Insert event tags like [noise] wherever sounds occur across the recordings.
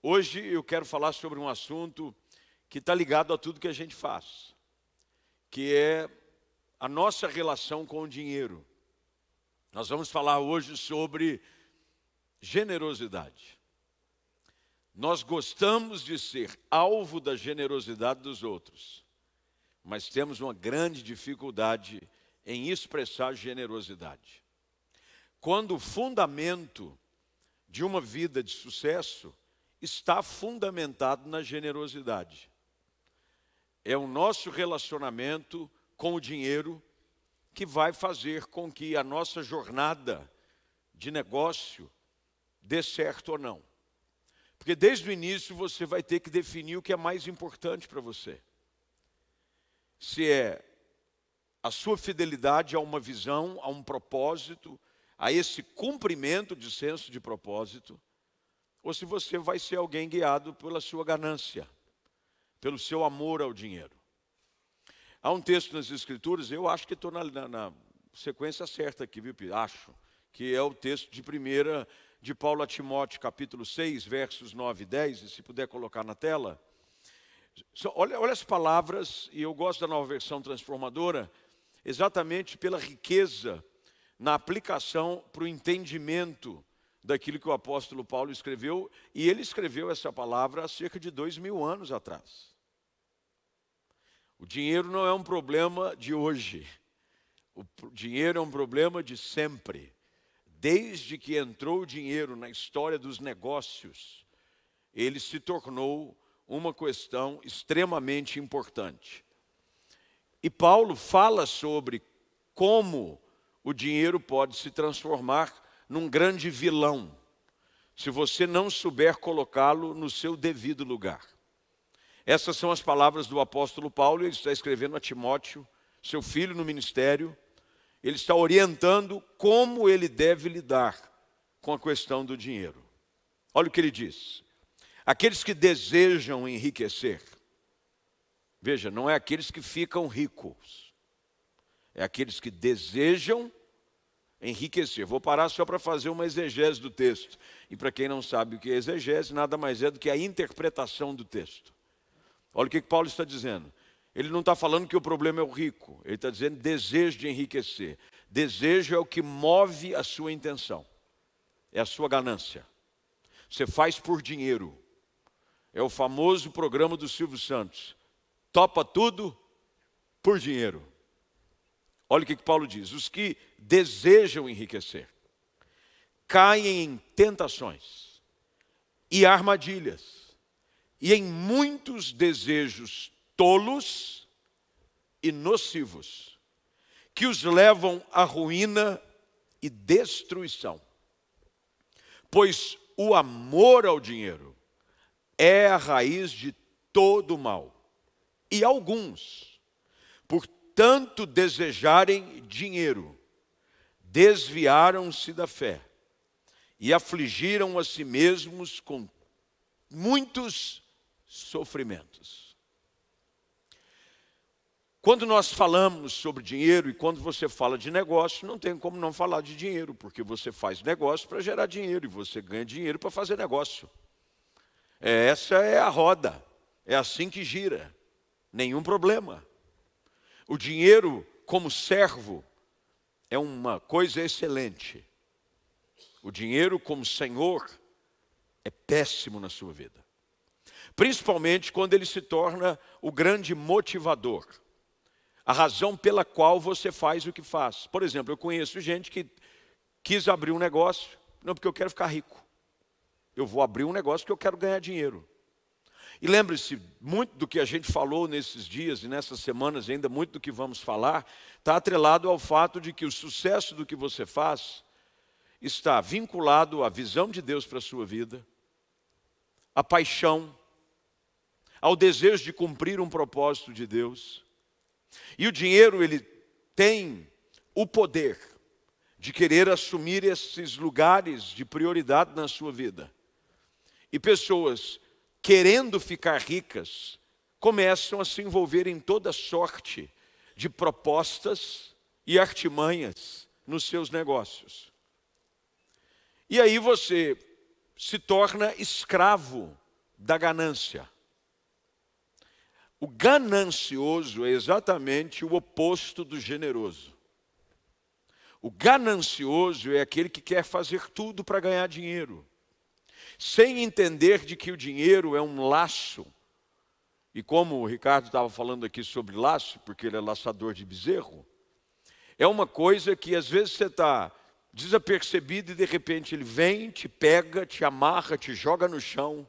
Hoje eu quero falar sobre um assunto que está ligado a tudo que a gente faz, que é a nossa relação com o dinheiro. Nós vamos falar hoje sobre generosidade. Nós gostamos de ser alvo da generosidade dos outros, mas temos uma grande dificuldade em expressar generosidade. Quando o fundamento de uma vida de sucesso está fundamentado na generosidade. É o nosso relacionamento com o dinheiro que vai fazer com que a nossa jornada de negócio dê certo ou não. Porque desde o início você vai ter que definir o que é mais importante para você. Se é a sua fidelidade a uma visão, a um propósito, a esse cumprimento de senso de propósito, ou se você vai ser alguém guiado pela sua ganância, pelo seu amor ao dinheiro. Há um texto nas Escrituras, eu acho que estou na, na, na, sequência certa aqui, viu, Acho, que é o texto de primeira de Paulo a Timóteo, capítulo 6, versos 9 e 10, e se puder colocar na tela. Olha, olha as palavras, e eu gosto da nova versão transformadora, exatamente pela riqueza na aplicação para o entendimento daquilo que o apóstolo Paulo escreveu, e ele escreveu essa palavra há cerca de dois mil anos atrás. O dinheiro não é um problema de hoje, o dinheiro é um problema de sempre. Desde que entrou o dinheiro na história dos negócios, ele se tornou uma questão extremamente importante. E Paulo fala sobre como o dinheiro pode se transformar num grande vilão, se você não souber colocá-lo no seu devido lugar. Essas são as palavras do apóstolo Paulo, ele está escrevendo a Timóteo, seu filho no ministério, ele está orientando como ele deve lidar com a questão do dinheiro. Olha o que ele diz: aqueles que desejam enriquecer, veja, não é aqueles que ficam ricos, é aqueles que desejam enriquecer. Vou parar só para fazer uma exegese do texto. E para quem não sabe o que é exegese, nada mais é do que a interpretação do texto. Olha o que Paulo está dizendo. Ele não está falando que o problema é o rico, ele está dizendo desejo de enriquecer. Desejo é o que move a sua intenção, é a sua ganância. Você faz por dinheiro. É o famoso programa do Silvio Santos. Topa tudo por dinheiro. Olha o que, que Paulo diz: os que desejam enriquecer caem em tentações e armadilhas, e em muitos desejos tolos e nocivos, que os levam à ruína e destruição. Pois o amor ao dinheiro é a raiz de todo o mal. E alguns, por tanto desejarem dinheiro, desviaram-se da fé e afligiram a si mesmos com muitos sofrimentos. Quando nós falamos sobre dinheiro e quando você fala de negócio, não tem como não falar de dinheiro, porque você faz negócio para gerar dinheiro e você ganha dinheiro para fazer negócio. É, essa é a roda, é assim que gira, nenhum problema. O dinheiro, como servo, é uma coisa excelente. O dinheiro, como senhor, é péssimo na sua vida. Principalmente quando ele se torna o grande motivador. A razão pela qual você faz o que faz. Por exemplo, eu conheço gente que quis abrir um negócio, não porque eu quero ficar rico. Eu vou abrir um negócio porque eu quero ganhar dinheiro. E lembre-se, muito do que a gente falou nesses dias e nessas semanas, ainda muito do que vamos falar, está atrelado ao fato de que o sucesso do que você faz está vinculado à visão de Deus para a sua vida, à paixão, ao desejo de cumprir um propósito de Deus. E o dinheiro, ele tem o poder de querer assumir esses lugares de prioridade na sua vida. E pessoas querendo ficar ricas, começam a se envolver em toda sorte de propostas e artimanhas nos seus negócios. E aí você se torna escravo da ganância. O ganancioso é exatamente o oposto do generoso. O ganancioso é aquele que quer fazer tudo para ganhar dinheiro, sem entender de que o dinheiro é um laço. E como o Ricardo estava falando aqui sobre laço, porque ele é laçador de bezerro, é uma coisa que às vezes você está desapercebido e de repente ele vem, te pega, te amarra, te joga no chão.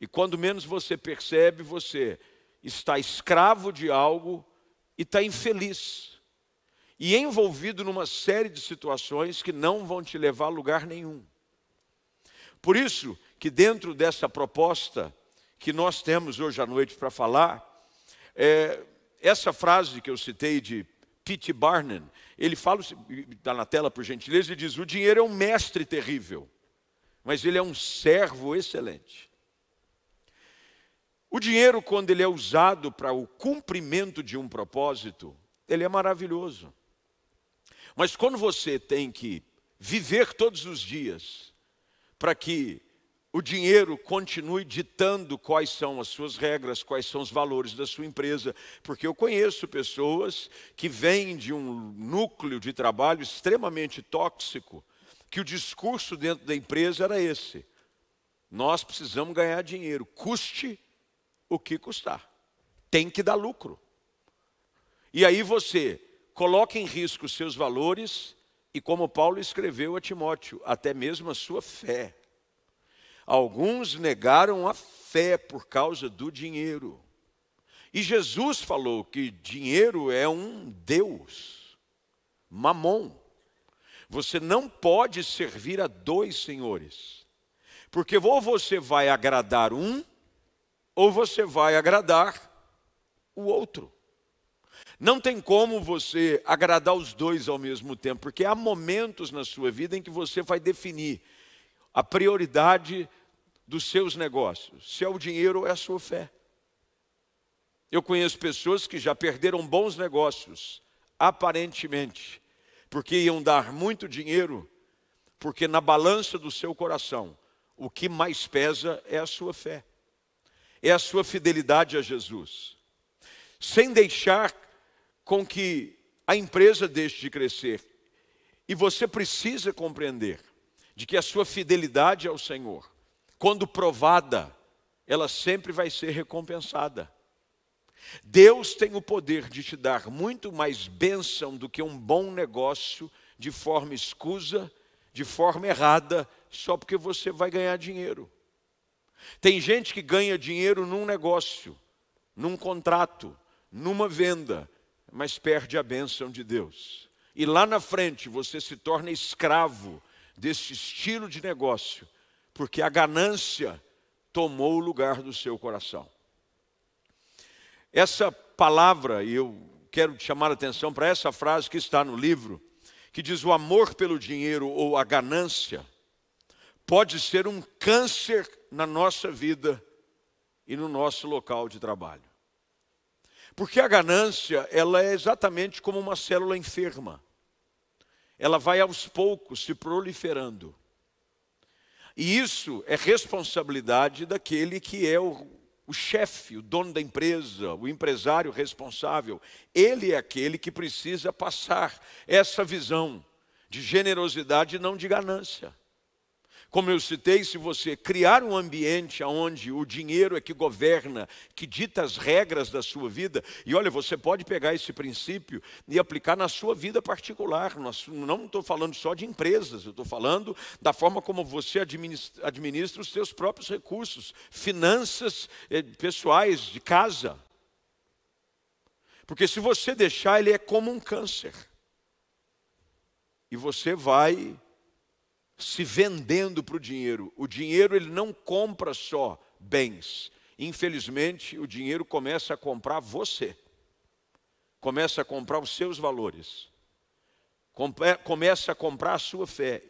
E quando menos você percebe, você está escravo de algo e está infeliz e envolvido numa série de situações que não vão te levar a lugar nenhum. Por isso que dentro dessa proposta que nós temos hoje à noite para falar, é, essa frase que eu citei de P.T. Barnum, ele fala, está na tela por gentileza, ele diz: o dinheiro é um mestre terrível, mas ele é um servo excelente. O dinheiro, quando ele é usado para o cumprimento de um propósito, ele é maravilhoso. Mas quando você tem que viver todos os dias para que o dinheiro continue ditando quais são as suas regras, quais são os valores da sua empresa, porque eu conheço pessoas que vêm de um núcleo de trabalho extremamente tóxico, que o discurso dentro da empresa era esse: nós precisamos ganhar dinheiro, custe o que custar, tem que dar lucro. E aí você coloque em risco seus valores e, como Paulo escreveu a Timóteo, até mesmo a sua fé. Alguns negaram a fé por causa do dinheiro. E Jesus falou que dinheiro é um Deus, mamon. Você não pode servir a dois senhores, porque ou você vai agradar um, ou você vai agradar o outro. Não tem como você agradar os dois ao mesmo tempo, porque há momentos na sua vida em que você vai definir a prioridade dos seus negócios, se é o dinheiro ou é a sua fé. Eu conheço pessoas que já perderam bons negócios, aparentemente, porque iam dar muito dinheiro, porque na balança do seu coração, o que mais pesa é a sua fé, é a sua fidelidade a Jesus. Sem deixar com que a empresa deixe de crescer. E você precisa compreender de que a sua fidelidade ao Senhor, quando provada, ela sempre vai ser recompensada. Deus tem o poder de te dar muito mais bênção do que um bom negócio de forma escusa, de forma errada, só porque você vai ganhar dinheiro. Tem gente que ganha dinheiro num negócio, num contrato, numa venda, mas perde a bênção de Deus. E lá na frente você se torna escravo desse estilo de negócio, porque a ganância tomou o lugar do seu coração. Essa palavra, e eu quero chamar a atenção para essa frase que está no livro, que diz: o amor pelo dinheiro ou a ganância pode ser um câncer na nossa vida e no nosso local de trabalho. Porque a ganância, ela é exatamente como uma célula enferma. Ela vai aos poucos se proliferando. E isso é responsabilidade daquele que é o, o chefe, o dono da empresa, o empresário responsável. Ele é aquele que precisa passar essa visão de generosidade e não de ganância. Como eu citei, se você criar um ambiente onde o dinheiro é que governa, que dita as regras da sua vida, e olha, você pode pegar esse princípio e aplicar na sua vida particular. Não estou falando só de empresas, eu estou falando da forma como você administra, administra os seus próprios recursos, finanças eh, pessoais, de casa. Porque se você deixar, ele é como um câncer. E você vai se vendendo para o dinheiro. O dinheiro ele não compra só bens. Infelizmente, o dinheiro começa a comprar você. Começa a comprar os seus valores. Começa a comprar a sua fé.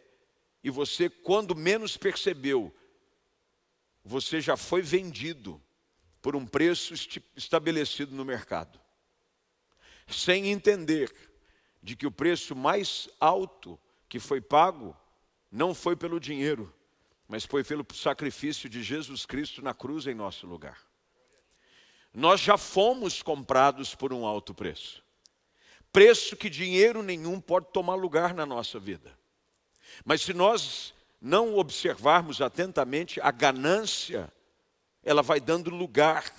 E você, quando menos percebeu, você já foi vendido por um preço estabelecido no mercado. Sem entender de que o preço mais alto que foi pago não foi pelo dinheiro, mas foi pelo sacrifício de Jesus Cristo na cruz em nosso lugar. Nós já fomos comprados por um alto preço. Preço que dinheiro nenhum pode tomar lugar na nossa vida. Mas se nós não observarmos atentamente, a ganância, ela vai dando lugar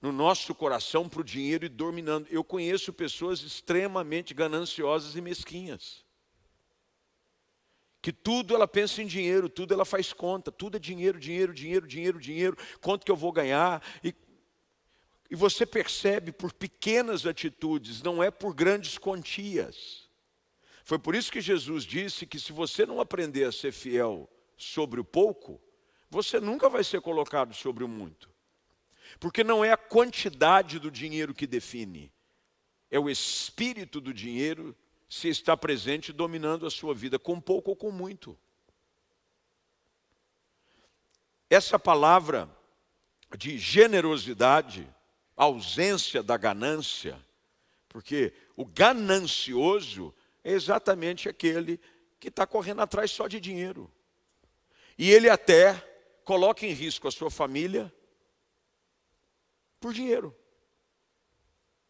no nosso coração para o dinheiro e dominando. Eu conheço pessoas extremamente gananciosas e mesquinhas. Que tudo ela pensa em dinheiro, tudo ela faz conta, tudo é dinheiro, dinheiro, dinheiro, dinheiro, dinheiro, quanto que eu vou ganhar. E, e você percebe por pequenas atitudes, não é por grandes quantias. Foi por isso que Jesus disse que se você não aprender a ser fiel sobre o pouco, você nunca vai ser colocado sobre o muito. Porque não é a quantidade do dinheiro que define, é o espírito do dinheiro se está presente dominando a sua vida, com pouco ou com muito. Essa palavra de generosidade, ausência da ganância, porque o ganancioso é exatamente aquele que está correndo atrás só de dinheiro. E ele até coloca em risco a sua família por dinheiro.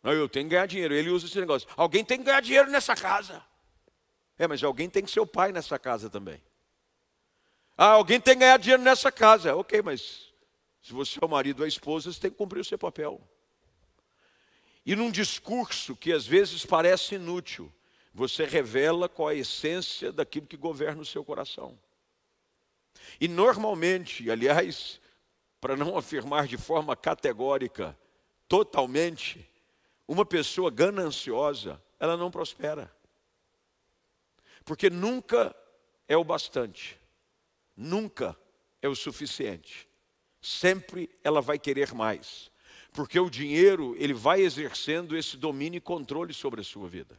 Não, eu tenho que ganhar dinheiro. Ele usa esse negócio. Alguém tem que ganhar dinheiro nessa casa. É, mas alguém tem que ser o pai nessa casa também. Ah, alguém tem que ganhar dinheiro nessa casa. Ok, mas se você é o marido ou a esposa, você tem que cumprir o seu papel. E num discurso que às vezes parece inútil, você revela qual a essência daquilo que governa o seu coração. E normalmente, aliás, para não afirmar de forma categórica, totalmente, uma pessoa gananciosa, ela não prospera. Porque nunca é o bastante, nunca é o suficiente. Sempre ela vai querer mais. Porque o dinheiro, ele vai exercendo esse domínio e controle sobre a sua vida.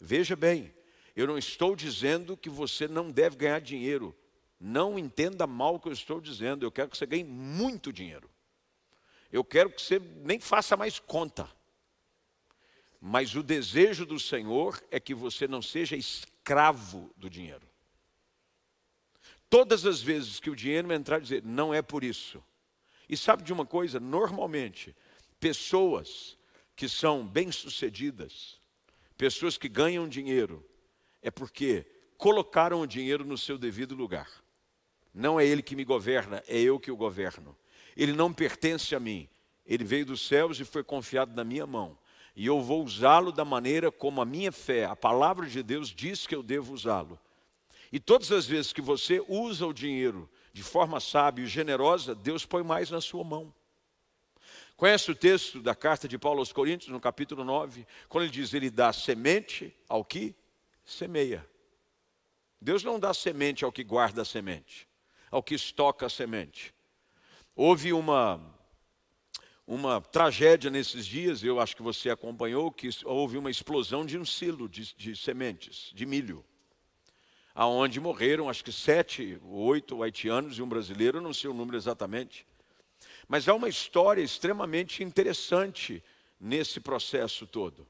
Veja bem, eu não estou dizendo que você não deve ganhar dinheiro. Não entenda mal o que eu estou dizendo. Eu quero que você ganhe muito dinheiro. Eu quero que você nem faça mais conta. Mas o desejo do Senhor é que você não seja escravo do dinheiro. Todas as vezes que o dinheiro entrar, dizer, não é por isso. E sabe de uma coisa? Normalmente, pessoas que são bem-sucedidas, pessoas que ganham dinheiro, é porque colocaram o dinheiro no seu devido lugar. Não é ele que me governa, é eu que o governo. Ele não pertence a mim. Ele veio dos céus e foi confiado na minha mão. E eu vou usá-lo da maneira como a minha fé, a palavra de Deus diz que eu devo usá-lo. E todas as vezes que você usa o dinheiro de forma sábia e generosa, Deus põe mais na sua mão. Conhece o texto da carta de Paulo aos Coríntios, no capítulo 9, quando ele diz: Ele dá semente ao que semeia. Deus não dá semente ao que guarda a semente, ao que estoca a semente. Houve uma, uma tragédia nesses dias, eu acho que você acompanhou, que houve uma explosão de um silo de, de sementes, de milho, aonde morreram acho que sete, oito haitianos e um brasileiro, não sei o número exatamente. Mas há uma história extremamente interessante nesse processo todo.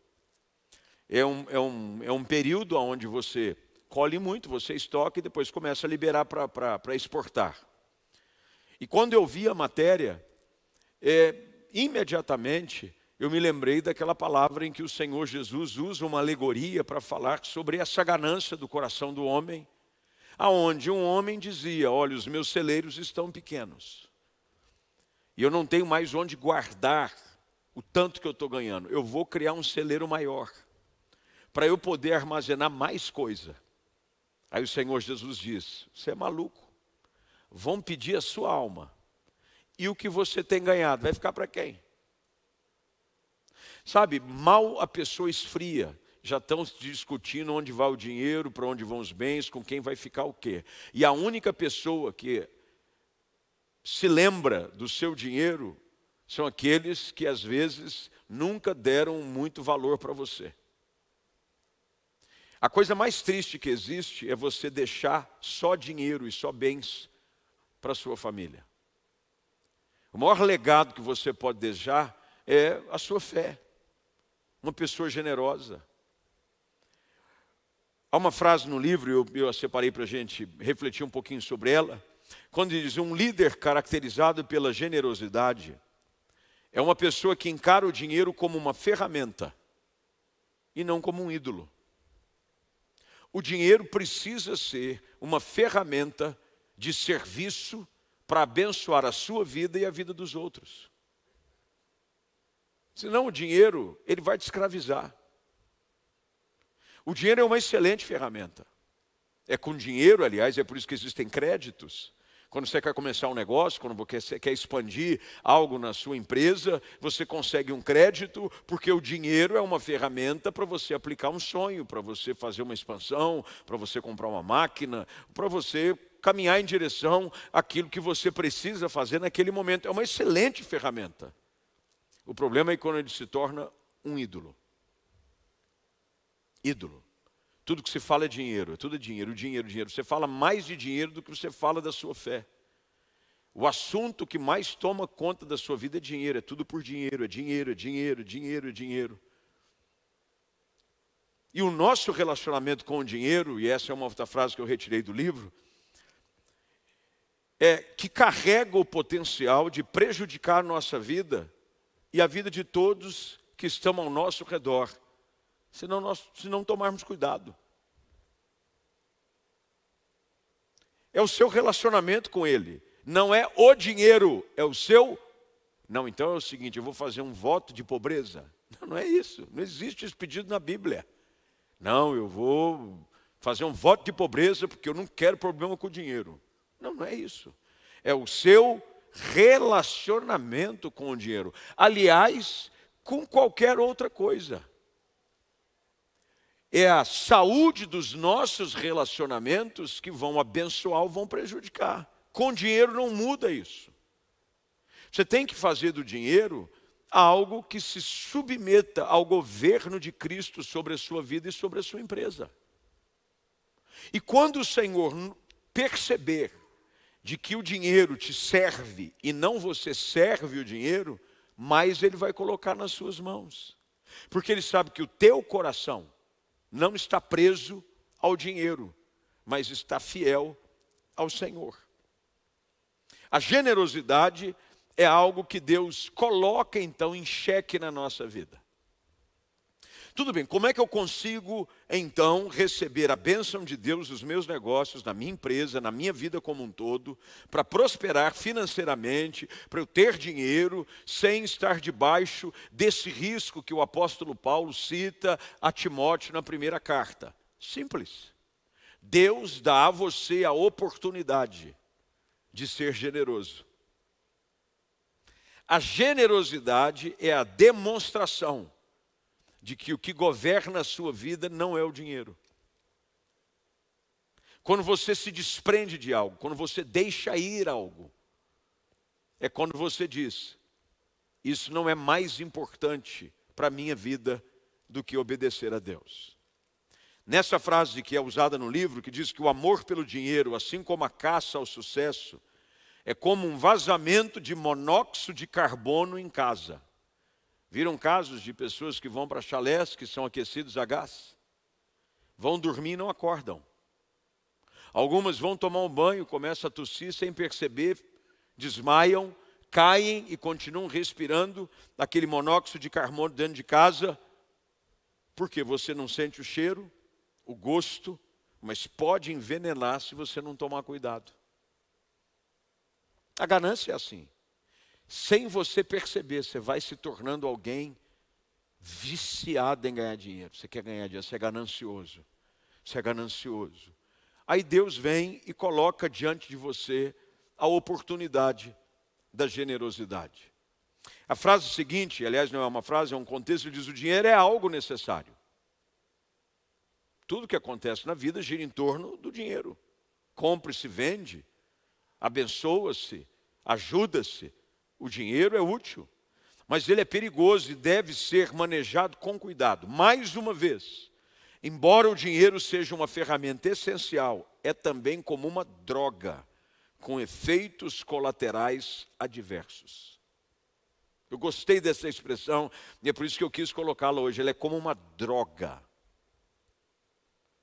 É um, é um, é um período onde você colhe muito, você estoca e depois começa a liberar para exportar. E quando eu vi a matéria, é, imediatamente eu me lembrei daquela palavra em que o Senhor Jesus usa uma alegoria para falar sobre essa ganância do coração do homem, aonde um homem dizia: Olha, os meus celeiros estão pequenos e eu não tenho mais onde guardar o tanto que eu estou ganhando. Eu vou criar um celeiro maior, para eu poder armazenar mais coisa. Aí o Senhor Jesus diz: Você é maluco, vão pedir a sua alma, e o que você tem ganhado vai ficar para quem? Sabe, mal a pessoa esfria, já estão discutindo onde vai o dinheiro, para onde vão os bens, com quem vai ficar o quê. E a única pessoa que se lembra do seu dinheiro são aqueles que às vezes nunca deram muito valor para você. A coisa mais triste que existe é você deixar só dinheiro e só bens para sua família. O maior legado que você pode deixar é a sua fé. Uma pessoa generosa. Há uma frase no livro, eu, eu a separei para a gente refletir um pouquinho sobre ela, quando diz um líder caracterizado pela generosidade é uma pessoa que encara o dinheiro como uma ferramenta e não como um ídolo. O dinheiro precisa ser uma ferramenta de serviço para abençoar a sua vida e a vida dos outros. Senão o dinheiro, ele vai te escravizar. O dinheiro é uma excelente ferramenta. É com dinheiro, aliás, é por isso que existem créditos. Quando você quer começar um negócio, quando você quer expandir algo na sua empresa, você consegue um crédito, porque o dinheiro é uma ferramenta para você aplicar um sonho, para você fazer uma expansão, para você comprar uma máquina, para você caminhar em direção àquilo que você precisa fazer naquele momento. É uma excelente ferramenta. O problema é quando ele se torna um ídolo. Ídolo. Tudo que se fala é dinheiro, é tudo é dinheiro, dinheiro, dinheiro. Você fala mais de dinheiro do que você fala da sua fé. O assunto que mais toma conta da sua vida é dinheiro, é tudo por dinheiro, é dinheiro, é dinheiro, dinheiro, é dinheiro. E o nosso relacionamento com o dinheiro, e essa é uma outra frase que eu retirei do livro, é que carrega o potencial de prejudicar nossa vida e a vida de todos que estão ao nosso redor se não, nós, se não tomarmos cuidado. É o seu relacionamento com Ele, não é o dinheiro, é o seu. Não, então é o seguinte: eu vou fazer um voto de pobreza. [laughs] Não, não é isso, não existe esse pedido na Bíblia. Não, eu vou fazer um voto de pobreza porque eu não quero problema com o dinheiro. Não, não é isso. É o seu relacionamento com o dinheiro. Aliás, com qualquer outra coisa é a saúde dos nossos relacionamentos que vão abençoar ou vão prejudicar. Com dinheiro não muda isso. Você tem que fazer do dinheiro algo que se submeta ao governo de Cristo sobre a sua vida e sobre a sua empresa. E quando o Senhor perceber de que o dinheiro te serve e não você serve o dinheiro, mais ele vai colocar nas suas mãos. Porque ele sabe que o teu coração não está preso ao dinheiro, mas está fiel ao Senhor. A generosidade é algo que Deus coloca então em xeque na nossa vida. Tudo bem, como é que eu consigo então receber a bênção de Deus nos meus negócios, na minha empresa, na minha vida como um todo, para prosperar financeiramente, para eu ter dinheiro, sem estar debaixo desse risco que o apóstolo Paulo cita a Timóteo na primeira carta? Simples. Deus dá a você a oportunidade de ser generoso. A generosidade é a demonstração de que o que governa a sua vida não é o dinheiro. Quando você se desprende de algo, quando você deixa ir algo, é quando você diz: Isso não é mais importante para a minha vida do que obedecer a Deus. Nessa frase que é usada no livro, que diz que o amor pelo dinheiro, assim como a caça ao sucesso, é como um vazamento de monóxido de carbono em casa. Viram casos de pessoas que vão para chalés que são aquecidos a gás? Vão dormir e não acordam. Algumas vão tomar um banho, começam a tossir sem perceber, desmaiam, caem e continuam respirando aquele monóxido de carbono dentro de casa, porque você não sente o cheiro, o gosto, mas pode envenenar se você não tomar cuidado. A ganância é assim sem você perceber, você vai se tornando alguém viciado em ganhar dinheiro. Você quer ganhar dinheiro, você é ganancioso. Você é ganancioso. Aí Deus vem e coloca diante de você a oportunidade da generosidade. A frase seguinte, aliás, não é uma frase, é um contexto, diz: o dinheiro é algo necessário. Tudo que acontece na vida gira em torno do dinheiro. Compre-se, vende, abençoa-se, ajuda-se, o dinheiro é útil, mas ele é perigoso e deve ser manejado com cuidado. Mais uma vez, embora o dinheiro seja uma ferramenta essencial, é também como uma droga, com efeitos colaterais adversos. Eu gostei dessa expressão e é por isso que eu quis colocá-la hoje. Ela é como uma droga.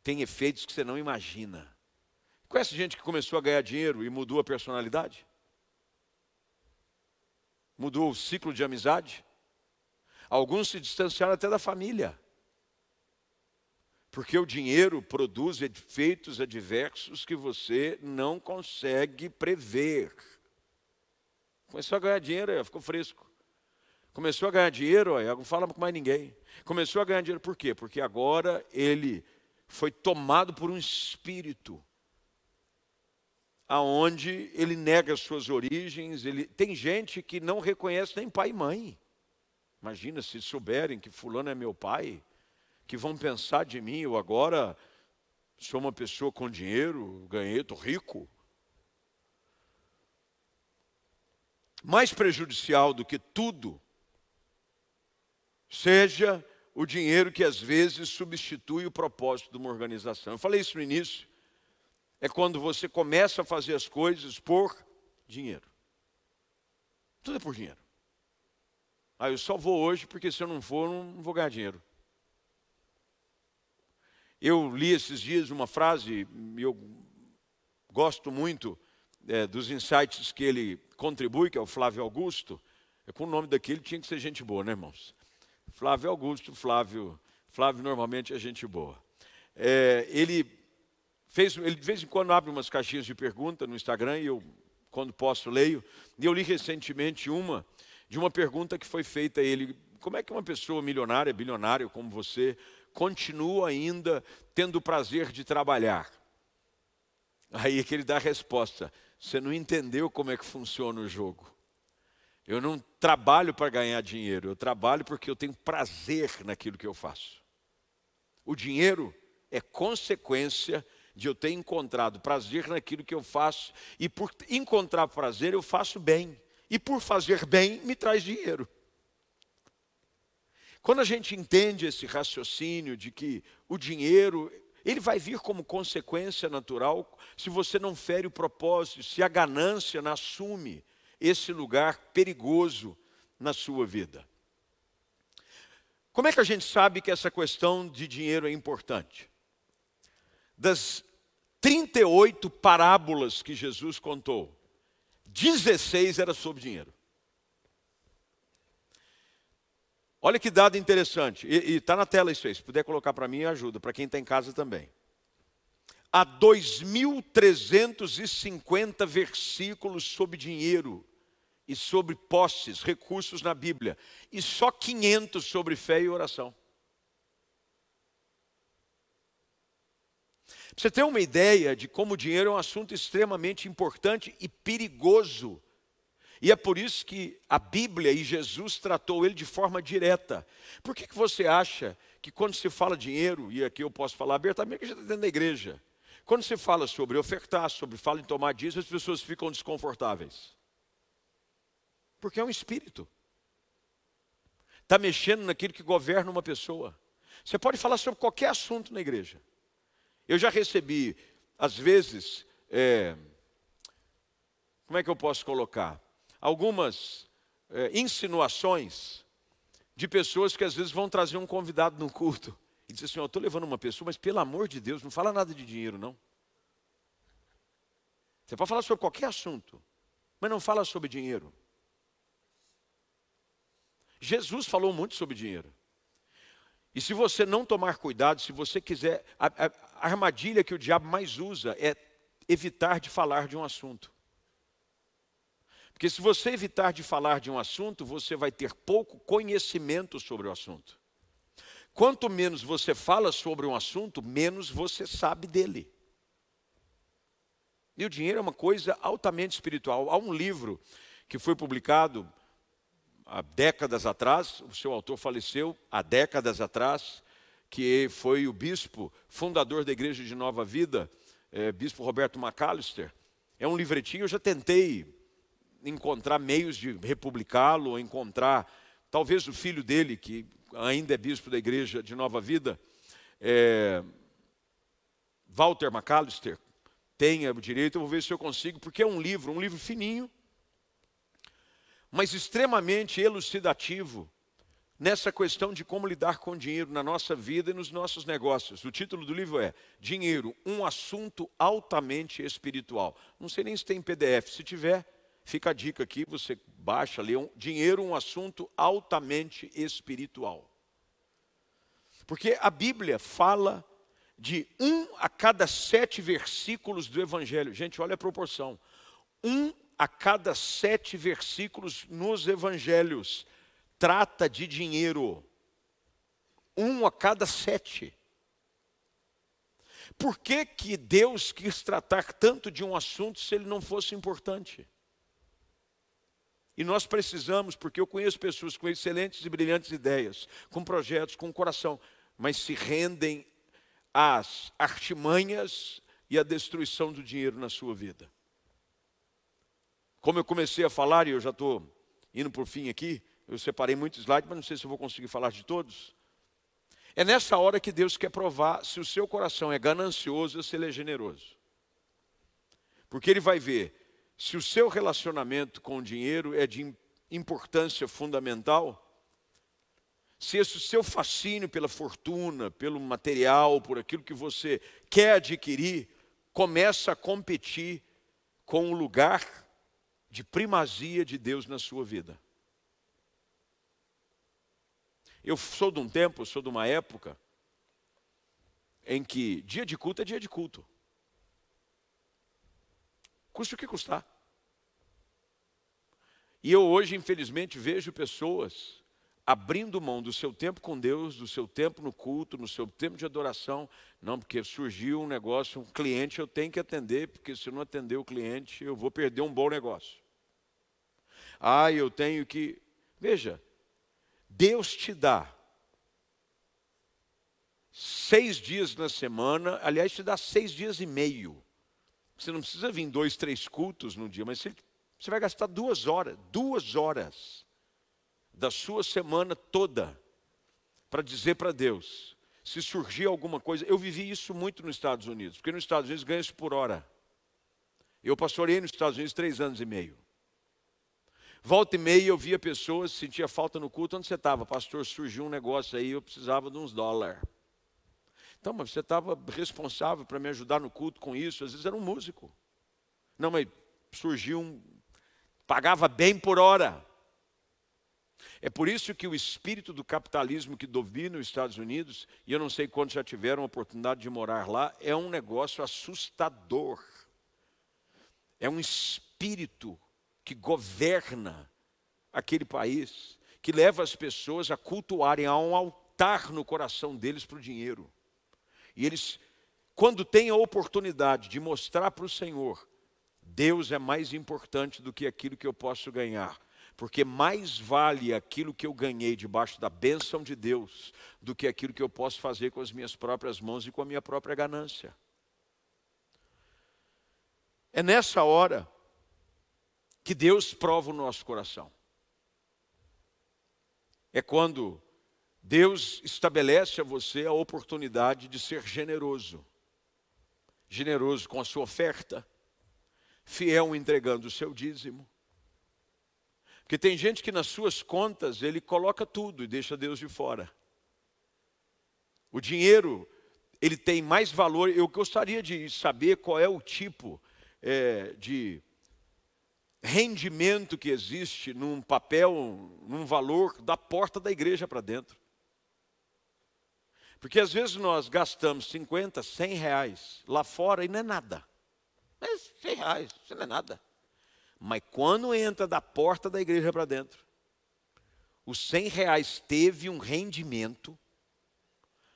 Tem efeitos que você não imagina. Conhece gente que começou a ganhar dinheiro e mudou a personalidade? Mudou o ciclo de amizade? Alguns se distanciaram até da família. Porque o dinheiro produz efeitos adversos que você não consegue prever. Começou a ganhar dinheiro, ficou fresco. Começou a ganhar dinheiro, não fala com mais ninguém. Começou a ganhar dinheiro por quê? Porque agora ele foi tomado por um espírito aonde ele nega suas origens, ele tem gente que não reconhece nem pai e mãe. Imagina se souberem que fulano é meu pai, que vão pensar de mim, eu agora sou uma pessoa com dinheiro, ganhei, estou rico. Mais prejudicial do que tudo, seja o dinheiro que às vezes substitui o propósito de uma organização. Eu falei isso no início é quando você começa a fazer as coisas por dinheiro. Tudo é por dinheiro. Ah, eu só vou hoje porque se eu não for, não vou ganhar dinheiro. Eu li esses dias uma frase, eu gosto muito é, dos insights que ele contribui, que é o Flávio Augusto. É com o nome daquele tinha que ser gente boa, né, irmãos? Flávio Augusto, Flávio, Flávio normalmente é gente boa. É, ele fez, ele de vez em quando abre umas caixinhas de pergunta no Instagram e eu, quando posso, leio. E eu li recentemente uma de uma pergunta que foi feita a ele: como é que uma pessoa milionária, bilionária como você, continua ainda tendo o prazer de trabalhar? Aí é que ele dá a resposta: você não entendeu como é que funciona o jogo. Eu não trabalho para ganhar dinheiro, eu trabalho porque eu tenho prazer naquilo que eu faço. O dinheiro é consequência de eu ter encontrado prazer naquilo que eu faço, e por encontrar prazer eu faço bem, e por fazer bem me traz dinheiro. Quando a gente entende esse raciocínio de que o dinheiro, ele vai vir como consequência natural se você não fere o propósito, se a ganância não assume esse lugar perigoso na sua vida. Como é que a gente sabe que essa questão de dinheiro é importante? Das 38 parábolas que Jesus contou, 16 era sobre dinheiro. Olha que dado interessante, e está na tela isso aí, se puder colocar para mim, ajuda, para quem está em casa também. Há 2.350 versículos sobre dinheiro e sobre posses, recursos na Bíblia, e só 500 sobre fé e oração. Você ter uma ideia de como o dinheiro é um assunto extremamente importante e perigoso. E é por isso que a Bíblia e Jesus tratou ele de forma direta. Por que, que você acha que quando se fala dinheiro, e aqui eu posso falar abertamente que a gente está dentro da igreja, quando se fala sobre ofertar, sobre fala em tomar dízimo, as pessoas ficam desconfortáveis? Porque é um espírito. Está mexendo naquilo que governa uma pessoa. Você pode falar sobre qualquer assunto na igreja. Eu já recebi, às vezes, é, como é que eu posso colocar? Algumas é, insinuações de pessoas que às vezes vão trazer um convidado no culto e dizem assim: Eu estou levando uma pessoa, mas pelo amor de Deus, não fala nada de dinheiro, não. Você pode falar sobre qualquer assunto, mas não fala sobre dinheiro. Jesus falou muito sobre dinheiro. E se você não tomar cuidado, se você quiser, a, a, a armadilha que o diabo mais usa é evitar de falar de um assunto. Porque se você evitar de falar de um assunto, você vai ter pouco conhecimento sobre o assunto. Quanto menos você fala sobre um assunto, menos você sabe dele. E o dinheiro é uma coisa altamente espiritual. Há um livro que foi publicado há décadas atrás, o seu autor faleceu há décadas atrás, que foi o bispo fundador da Igreja de Nova Vida, é, bispo Roberto McAllister. É um livretinho, eu já tentei encontrar meios de republicá-lo, encontrar talvez o filho dele, que ainda é bispo da Igreja de Nova Vida, é, Walter McAllister, tenha o direito, eu vou ver se eu consigo, porque é um livro, um livro fininho, mas extremamente elucidativo nessa questão de como lidar com dinheiro na nossa vida e nos nossos negócios. O título do livro é Dinheiro, um assunto altamente espiritual. Não sei nem se tem PDF, se tiver, fica a dica aqui, você baixa, lê Dinheiro, um assunto altamente espiritual. Porque a Bíblia fala de um a cada sete versículos do Evangelho. Gente, olha a proporção. Um a cada sete versículos nos Evangelhos trata de dinheiro. Um a cada sete. Por que, que Deus quis tratar tanto de um assunto se ele não fosse importante? E nós precisamos, porque eu conheço pessoas com excelentes e brilhantes ideias, com projetos, com coração, mas se rendem às artimanhas e à destruição do dinheiro na sua vida. Como eu comecei a falar, e eu já estou indo por fim aqui, eu separei muitos slides, mas não sei se eu vou conseguir falar de todos. É nessa hora que Deus quer provar se o seu coração é ganancioso ou se ele é generoso. Porque ele vai ver se o seu relacionamento com o dinheiro é de importância fundamental se esse seu fascínio pela fortuna, pelo material, por aquilo que você quer adquirir, começa a competir com o lugar de primazia de Deus na sua vida. Eu sou de um tempo, sou de uma época em que dia de culto é dia de culto. Custe o que custar. E eu hoje, infelizmente, vejo pessoas abrindo mão do seu tempo com Deus, do seu tempo no culto, no seu tempo de adoração. Não, porque surgiu um negócio, um cliente eu tenho que atender, porque se eu não atender o cliente, eu vou perder um bom negócio. Ah, eu tenho que. Veja, Deus te dá seis dias na semana, aliás, te dá seis dias e meio. Você não precisa vir dois, três cultos no dia, mas você vai gastar duas horas, duas horas da sua semana toda para dizer para Deus, se surgir alguma coisa, eu vivi isso muito nos Estados Unidos, porque nos Estados Unidos ganha-se por hora. Eu pastorei nos Estados Unidos três anos e meio. Volta e meia eu via pessoas, sentia falta no culto, onde você estava? Pastor, surgiu um negócio aí, eu precisava de uns dólares. Então, mas você estava responsável para me ajudar no culto com isso, às vezes era um músico. Não, mas surgiu um. pagava bem por hora. É por isso que o espírito do capitalismo que domina os Estados Unidos, e eu não sei quantos já tiveram a oportunidade de morar lá, é um negócio assustador. É um espírito que governa aquele país, que leva as pessoas a cultuarem, a um altar no coração deles para o dinheiro. E eles, quando têm a oportunidade de mostrar para o Senhor, Deus é mais importante do que aquilo que eu posso ganhar porque mais vale aquilo que eu ganhei debaixo da bênção de Deus do que aquilo que eu posso fazer com as minhas próprias mãos e com a minha própria ganância. É nessa hora que Deus prova o nosso coração. É quando Deus estabelece a você a oportunidade de ser generoso. Generoso com a sua oferta, fiel entregando o seu dízimo porque tem gente que nas suas contas ele coloca tudo e deixa Deus de fora. O dinheiro, ele tem mais valor. Eu gostaria de saber qual é o tipo é, de rendimento que existe num papel, num valor da porta da igreja para dentro. Porque às vezes nós gastamos 50, 100 reais lá fora e não é nada. Mas 100 reais, isso não é nada. Mas quando entra da porta da igreja para dentro, os 100 reais teve um rendimento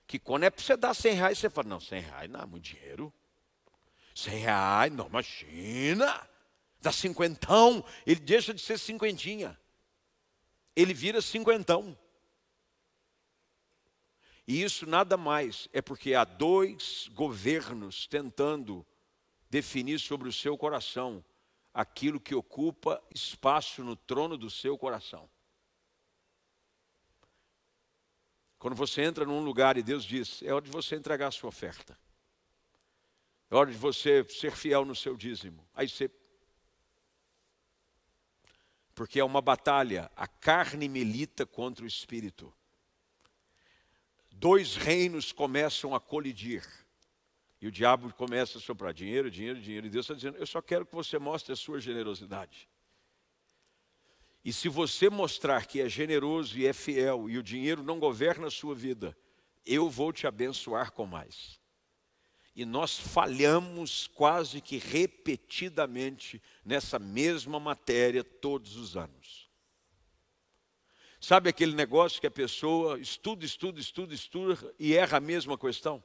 que quando é para você dar 100 reais, você fala, não, 100 reais não é muito dinheiro. 100 reais, não, imagina. Dá cinquentão, ele deixa de ser cinquentinha. Ele vira cinquentão. E isso nada mais é porque há dois governos tentando definir sobre o seu coração aquilo que ocupa espaço no trono do seu coração. Quando você entra num lugar e Deus diz: é hora de você entregar a sua oferta, é hora de você ser fiel no seu dízimo. Aí você. porque é uma batalha. A carne milita contra o espírito. Dois reinos começam a colidir. E o diabo começa a soprar dinheiro, dinheiro, dinheiro. E Deus está dizendo: Eu só quero que você mostre a sua generosidade. E se você mostrar que é generoso e é fiel e o dinheiro não governa a sua vida, eu vou te abençoar com mais. E nós falhamos quase que repetidamente nessa mesma matéria todos os anos. Sabe aquele negócio que a pessoa estuda, estuda, estuda, estuda e erra a mesma questão?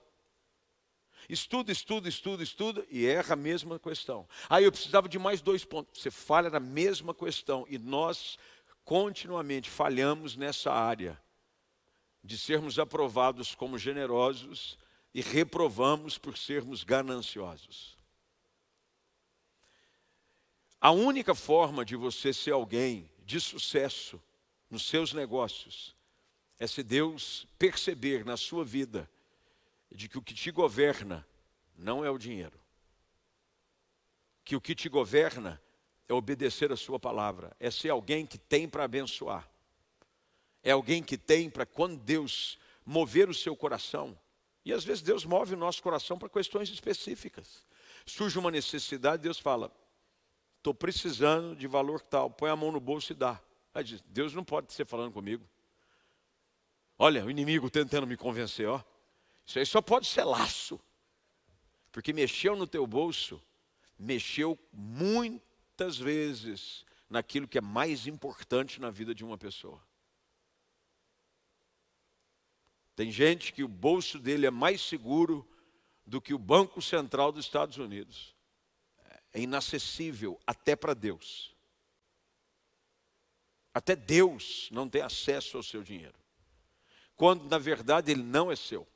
Estuda, estuda, estuda, estuda e erra a mesma questão. Aí eu precisava de mais dois pontos. Você falha na mesma questão e nós continuamente falhamos nessa área de sermos aprovados como generosos e reprovamos por sermos gananciosos. A única forma de você ser alguém de sucesso nos seus negócios é se Deus perceber na sua vida de que o que te governa não é o dinheiro. Que o que te governa é obedecer a sua palavra, é ser alguém que tem para abençoar. É alguém que tem para quando Deus mover o seu coração, e às vezes Deus move o nosso coração para questões específicas. Surge uma necessidade, Deus fala: estou precisando de valor tal, põe a mão no bolso e dá. Aí diz, Deus não pode ser falando comigo. Olha, o inimigo tentando me convencer, ó. Isso aí só pode ser laço. Porque mexeu no teu bolso, mexeu muitas vezes naquilo que é mais importante na vida de uma pessoa. Tem gente que o bolso dele é mais seguro do que o Banco Central dos Estados Unidos. É inacessível até para Deus. Até Deus não tem acesso ao seu dinheiro. Quando na verdade ele não é seu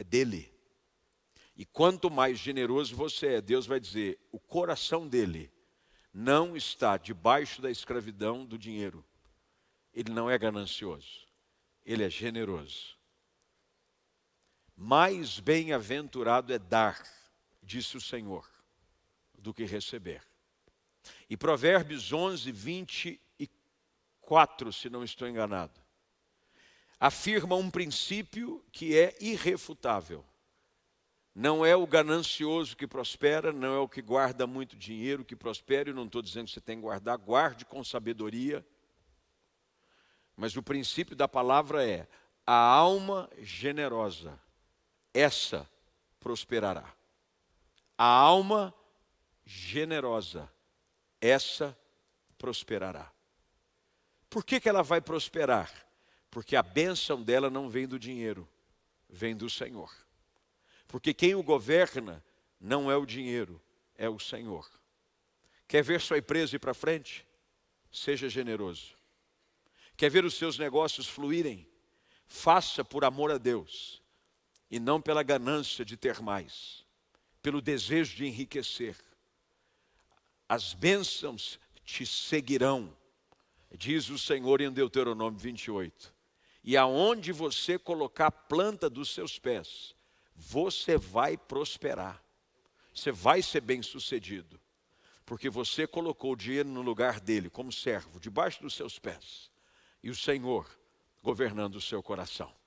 é dele. E quanto mais generoso você é, Deus vai dizer: o coração dele não está debaixo da escravidão do dinheiro. Ele não é ganancioso, ele é generoso. Mais bem-aventurado é dar, disse o Senhor, do que receber. E Provérbios 11, 24, se não estou enganado afirma um princípio que é irrefutável. Não é o ganancioso que prospera, não é o que guarda muito dinheiro que prospera, e não estou dizendo que você tem que guardar, guarde com sabedoria. Mas o princípio da palavra é: a alma generosa, essa prosperará. A alma generosa, essa prosperará. Por que, que ela vai prosperar? Porque a bênção dela não vem do dinheiro, vem do Senhor. Porque quem o governa não é o dinheiro, é o Senhor. Quer ver sua empresa ir para frente? Seja generoso. Quer ver os seus negócios fluírem? Faça por amor a Deus e não pela ganância de ter mais, pelo desejo de enriquecer. As bênçãos te seguirão, diz o Senhor em Deuteronômio 28 e aonde você colocar a planta dos seus pés, você vai prosperar. Você vai ser bem-sucedido. Porque você colocou o dinheiro no lugar dele, como servo, debaixo dos seus pés. E o Senhor governando o seu coração.